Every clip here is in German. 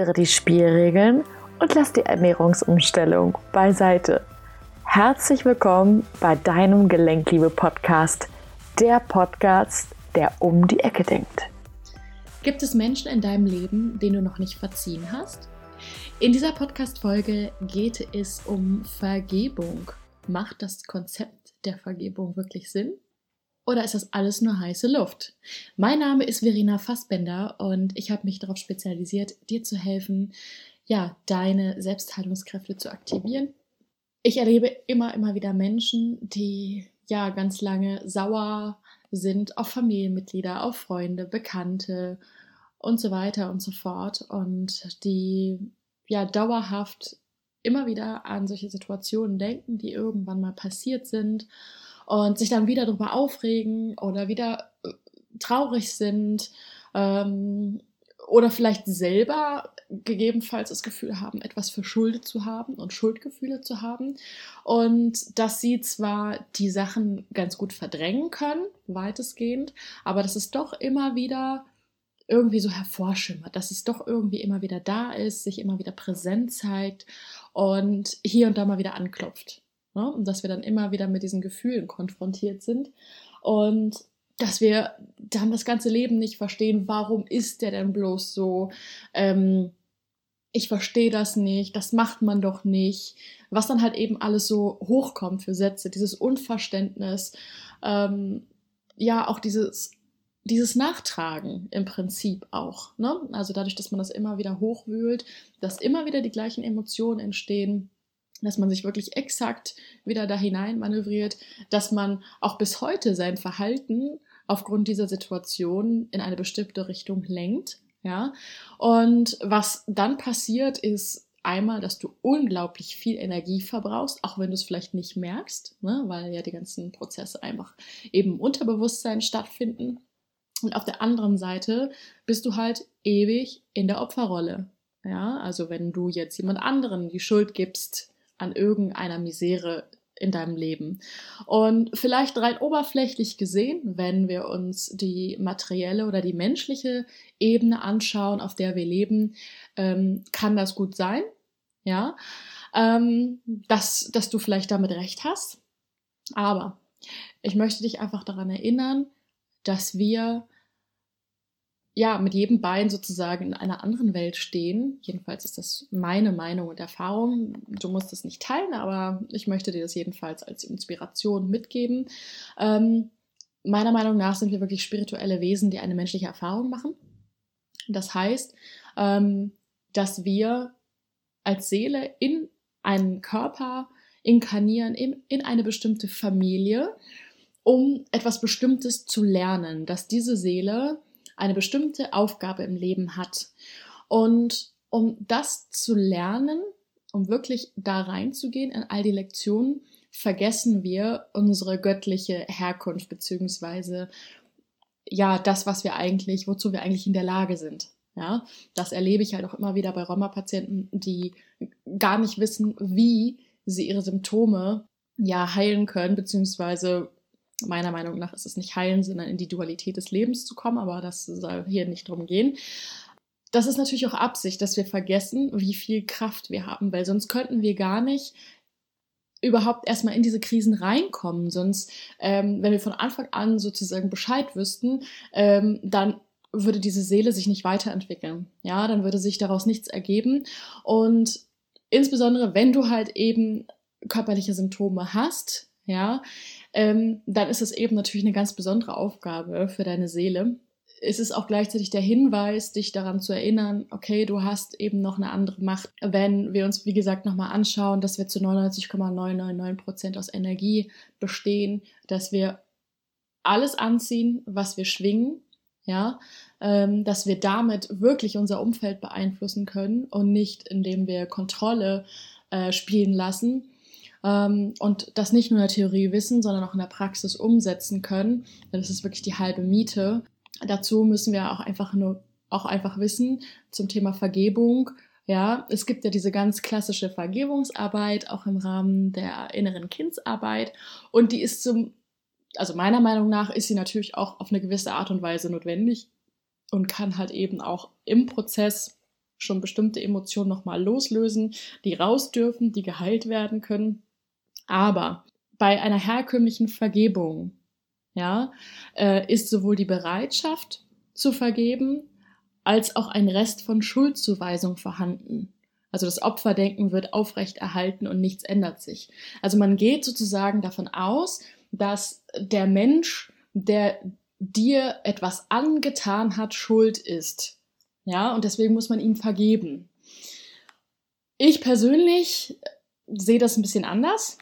Ändere die Spielregeln und lass die Ernährungsumstellung beiseite. Herzlich willkommen bei deinem Gelenkliebe-Podcast, der Podcast, der um die Ecke denkt. Gibt es Menschen in deinem Leben, denen du noch nicht verziehen hast? In dieser Podcast-Folge geht es um Vergebung. Macht das Konzept der Vergebung wirklich Sinn? Oder ist das alles nur heiße Luft? Mein Name ist Verena Fassbender und ich habe mich darauf spezialisiert, dir zu helfen, ja, deine Selbstheilungskräfte zu aktivieren. Ich erlebe immer, immer wieder Menschen, die ja ganz lange sauer sind auf Familienmitglieder, auf Freunde, Bekannte und so weiter und so fort und die ja dauerhaft immer wieder an solche Situationen denken, die irgendwann mal passiert sind und sich dann wieder darüber aufregen oder wieder äh, traurig sind ähm, oder vielleicht selber gegebenenfalls das Gefühl haben, etwas verschuldet zu haben und Schuldgefühle zu haben und dass sie zwar die Sachen ganz gut verdrängen können, weitestgehend, aber dass es doch immer wieder irgendwie so hervorschimmert, dass es doch irgendwie immer wieder da ist, sich immer wieder präsent zeigt und hier und da mal wieder anklopft. Ne? Und dass wir dann immer wieder mit diesen Gefühlen konfrontiert sind und dass wir dann das ganze Leben nicht verstehen, warum ist der denn bloß so? Ähm, ich verstehe das nicht, das macht man doch nicht. Was dann halt eben alles so hochkommt für Sätze, dieses Unverständnis, ähm, ja, auch dieses, dieses Nachtragen im Prinzip auch. Ne? Also dadurch, dass man das immer wieder hochwühlt, dass immer wieder die gleichen Emotionen entstehen, dass man sich wirklich exakt wieder da hinein manövriert, dass man auch bis heute sein Verhalten aufgrund dieser Situation in eine bestimmte Richtung lenkt. Ja, und was dann passiert, ist einmal, dass du unglaublich viel Energie verbrauchst, auch wenn du es vielleicht nicht merkst, ne, weil ja die ganzen Prozesse einfach eben im Unterbewusstsein stattfinden. Und auf der anderen Seite bist du halt ewig in der Opferrolle. Ja, also wenn du jetzt jemand anderen die Schuld gibst, an irgendeiner Misere in deinem Leben. Und vielleicht rein oberflächlich gesehen, wenn wir uns die materielle oder die menschliche Ebene anschauen, auf der wir leben, ähm, kann das gut sein, ja, ähm, dass, dass du vielleicht damit recht hast. Aber ich möchte dich einfach daran erinnern, dass wir ja, mit jedem Bein sozusagen in einer anderen Welt stehen. Jedenfalls ist das meine Meinung und Erfahrung. Du musst es nicht teilen, aber ich möchte dir das jedenfalls als Inspiration mitgeben. Ähm, meiner Meinung nach sind wir wirklich spirituelle Wesen, die eine menschliche Erfahrung machen. Das heißt, ähm, dass wir als Seele in einen Körper inkarnieren, in, in eine bestimmte Familie, um etwas Bestimmtes zu lernen, dass diese Seele eine bestimmte Aufgabe im Leben hat. Und um das zu lernen, um wirklich da reinzugehen in all die Lektionen, vergessen wir unsere göttliche Herkunft beziehungsweise ja das, was wir eigentlich, wozu wir eigentlich in der Lage sind. Ja, das erlebe ich halt auch immer wieder bei Rheuma-Patienten, die gar nicht wissen, wie sie ihre Symptome ja heilen können, beziehungsweise meiner Meinung nach ist es nicht heilen, sondern in die Dualität des Lebens zu kommen, aber das soll hier nicht drum gehen. Das ist natürlich auch Absicht, dass wir vergessen, wie viel Kraft wir haben, weil sonst könnten wir gar nicht überhaupt erstmal in diese Krisen reinkommen. Sonst, ähm, wenn wir von Anfang an sozusagen Bescheid wüssten, ähm, dann würde diese Seele sich nicht weiterentwickeln. Ja, dann würde sich daraus nichts ergeben. Und insbesondere, wenn du halt eben körperliche Symptome hast, ja, ähm, dann ist es eben natürlich eine ganz besondere Aufgabe für deine Seele. Es ist auch gleichzeitig der Hinweis, dich daran zu erinnern, okay, du hast eben noch eine andere Macht. Wenn wir uns, wie gesagt, nochmal anschauen, dass wir zu 99,999 Prozent aus Energie bestehen, dass wir alles anziehen, was wir schwingen, ja, ähm, dass wir damit wirklich unser Umfeld beeinflussen können und nicht, indem wir Kontrolle äh, spielen lassen, und das nicht nur in der Theorie wissen, sondern auch in der Praxis umsetzen können. Das ist wirklich die halbe Miete. Dazu müssen wir auch einfach nur auch einfach wissen zum Thema Vergebung. Ja, es gibt ja diese ganz klassische Vergebungsarbeit auch im Rahmen der inneren Kindsarbeit und die ist zum also meiner Meinung nach ist sie natürlich auch auf eine gewisse Art und Weise notwendig und kann halt eben auch im Prozess schon bestimmte Emotionen nochmal loslösen, die raus dürfen, die geheilt werden können. Aber bei einer herkömmlichen Vergebung, ja, äh, ist sowohl die Bereitschaft zu vergeben als auch ein Rest von Schuldzuweisung vorhanden. Also das Opferdenken wird aufrechterhalten und nichts ändert sich. Also man geht sozusagen davon aus, dass der Mensch, der dir etwas angetan hat, schuld ist. Ja, und deswegen muss man ihm vergeben. Ich persönlich sehe das ein bisschen anders.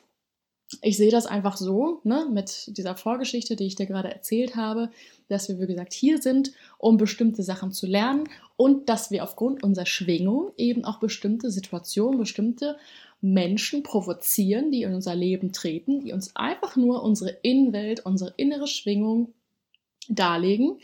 Ich sehe das einfach so, ne, mit dieser Vorgeschichte, die ich dir gerade erzählt habe, dass wir, wie gesagt, hier sind, um bestimmte Sachen zu lernen und dass wir aufgrund unserer Schwingung eben auch bestimmte Situationen, bestimmte Menschen provozieren, die in unser Leben treten, die uns einfach nur unsere Innenwelt, unsere innere Schwingung darlegen,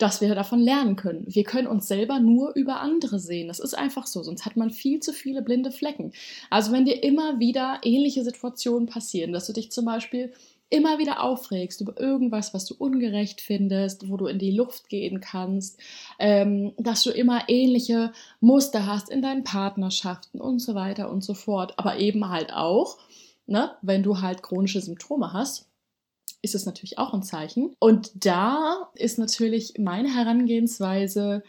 dass wir davon lernen können. Wir können uns selber nur über andere sehen. Das ist einfach so, sonst hat man viel zu viele blinde Flecken. Also wenn dir immer wieder ähnliche Situationen passieren, dass du dich zum Beispiel immer wieder aufregst über irgendwas, was du ungerecht findest, wo du in die Luft gehen kannst, ähm, dass du immer ähnliche Muster hast in deinen Partnerschaften und so weiter und so fort. Aber eben halt auch, ne, wenn du halt chronische Symptome hast, ist es natürlich auch ein Zeichen. Und da ist natürlich meine Herangehensweise,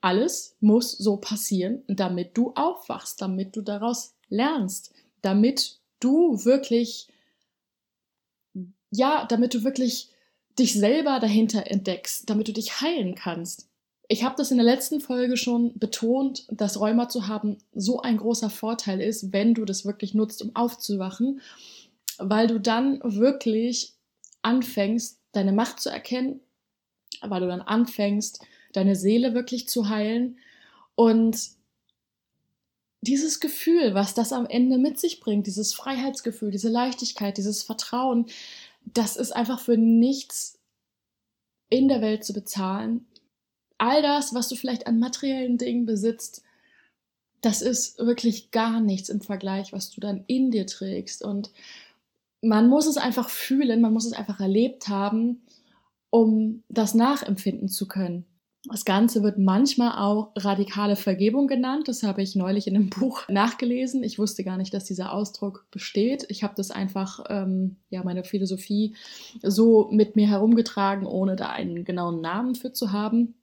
alles muss so passieren, damit du aufwachst, damit du daraus lernst, damit du wirklich, ja, damit du wirklich dich selber dahinter entdeckst, damit du dich heilen kannst. Ich habe das in der letzten Folge schon betont, dass Rheuma zu haben so ein großer Vorteil ist, wenn du das wirklich nutzt, um aufzuwachen, weil du dann wirklich anfängst, deine Macht zu erkennen, weil du dann anfängst, deine Seele wirklich zu heilen und dieses Gefühl, was das am Ende mit sich bringt, dieses Freiheitsgefühl, diese Leichtigkeit, dieses Vertrauen, das ist einfach für nichts in der Welt zu bezahlen. All das, was du vielleicht an materiellen Dingen besitzt, das ist wirklich gar nichts im Vergleich, was du dann in dir trägst. Und man muss es einfach fühlen, man muss es einfach erlebt haben, um das nachempfinden zu können. Das Ganze wird manchmal auch radikale Vergebung genannt. Das habe ich neulich in einem Buch nachgelesen. Ich wusste gar nicht, dass dieser Ausdruck besteht. Ich habe das einfach, ähm, ja, meine Philosophie so mit mir herumgetragen, ohne da einen genauen Namen für zu haben.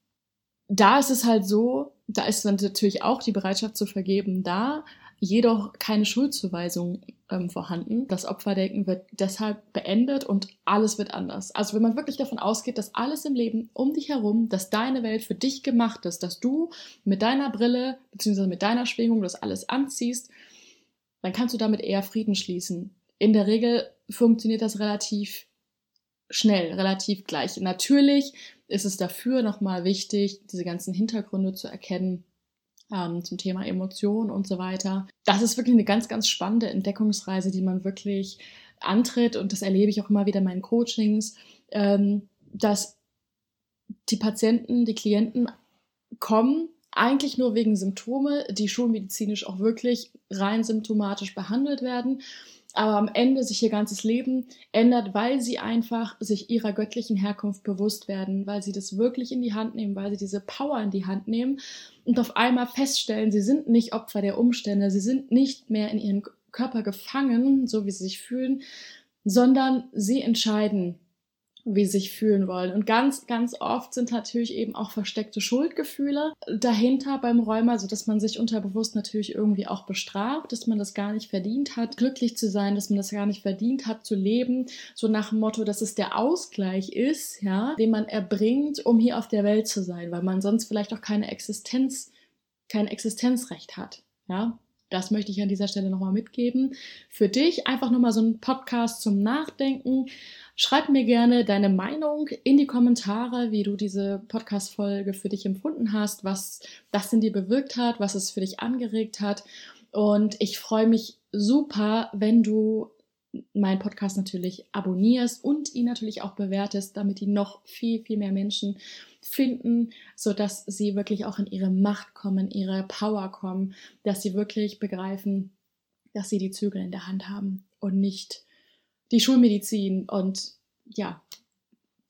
Da ist es halt so, da ist natürlich auch die Bereitschaft zu vergeben da, jedoch keine Schuldzuweisung ähm, vorhanden. Das Opferdenken wird deshalb beendet und alles wird anders. Also wenn man wirklich davon ausgeht, dass alles im Leben um dich herum, dass deine Welt für dich gemacht ist, dass du mit deiner Brille bzw. mit deiner Schwingung das alles anziehst, dann kannst du damit eher Frieden schließen. In der Regel funktioniert das relativ schnell, relativ gleich. Natürlich ist es dafür nochmal wichtig, diese ganzen Hintergründe zu erkennen, ähm, zum Thema Emotionen und so weiter. Das ist wirklich eine ganz, ganz spannende Entdeckungsreise, die man wirklich antritt und das erlebe ich auch immer wieder in meinen Coachings, ähm, dass die Patienten, die Klienten kommen eigentlich nur wegen Symptome, die schulmedizinisch auch wirklich rein symptomatisch behandelt werden aber am Ende sich ihr ganzes Leben ändert, weil sie einfach sich ihrer göttlichen Herkunft bewusst werden, weil sie das wirklich in die Hand nehmen, weil sie diese Power in die Hand nehmen und auf einmal feststellen, sie sind nicht Opfer der Umstände, sie sind nicht mehr in ihren Körper gefangen, so wie sie sich fühlen, sondern sie entscheiden, wie sich fühlen wollen. Und ganz, ganz oft sind natürlich eben auch versteckte Schuldgefühle dahinter beim Rheuma, so dass man sich unterbewusst natürlich irgendwie auch bestraft, dass man das gar nicht verdient hat, glücklich zu sein, dass man das gar nicht verdient hat, zu leben, so nach dem Motto, dass es der Ausgleich ist, ja, den man erbringt, um hier auf der Welt zu sein, weil man sonst vielleicht auch keine Existenz, kein Existenzrecht hat, ja. Das möchte ich an dieser Stelle nochmal mitgeben. Für dich einfach nochmal so ein Podcast zum Nachdenken. Schreib mir gerne deine Meinung in die Kommentare, wie du diese Podcast-Folge für dich empfunden hast, was das in dir bewirkt hat, was es für dich angeregt hat. Und ich freue mich super, wenn du meinen Podcast natürlich abonnierst und ihn natürlich auch bewertest, damit ihn noch viel, viel mehr Menschen finden, so dass sie wirklich auch in ihre Macht kommen, ihre Power kommen, dass sie wirklich begreifen, dass sie die Zügel in der Hand haben und nicht die Schulmedizin und ja,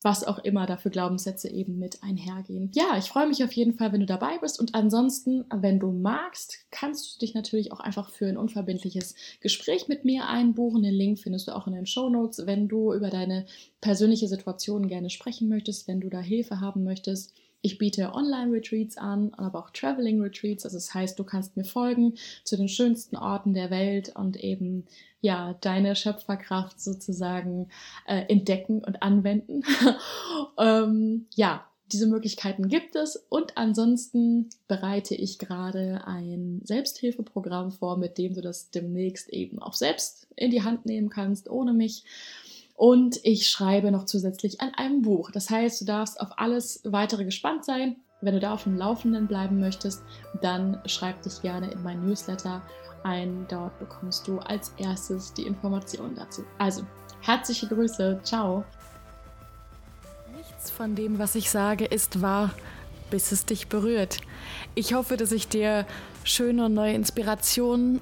was auch immer dafür Glaubenssätze eben mit einhergehen. Ja, ich freue mich auf jeden Fall, wenn du dabei bist und ansonsten, wenn du magst, kannst du dich natürlich auch einfach für ein unverbindliches Gespräch mit mir einbuchen. Den Link findest du auch in den Show Notes, wenn du über deine persönliche Situation gerne sprechen möchtest, wenn du da Hilfe haben möchtest. Ich biete Online-Retreats an, aber auch Traveling-Retreats. Also das heißt, du kannst mir folgen zu den schönsten Orten der Welt und eben ja deine Schöpferkraft sozusagen äh, entdecken und anwenden. ähm, ja, diese Möglichkeiten gibt es und ansonsten bereite ich gerade ein Selbsthilfeprogramm vor, mit dem du das demnächst eben auch selbst in die Hand nehmen kannst, ohne mich. Und ich schreibe noch zusätzlich an einem Buch. Das heißt, du darfst auf alles weitere gespannt sein. Wenn du da auf dem Laufenden bleiben möchtest, dann schreib dich gerne in mein Newsletter ein. Dort bekommst du als erstes die Informationen dazu. Also, herzliche Grüße. Ciao. Nichts von dem, was ich sage, ist wahr, bis es dich berührt. Ich hoffe, dass ich dir schöne und neue Inspirationen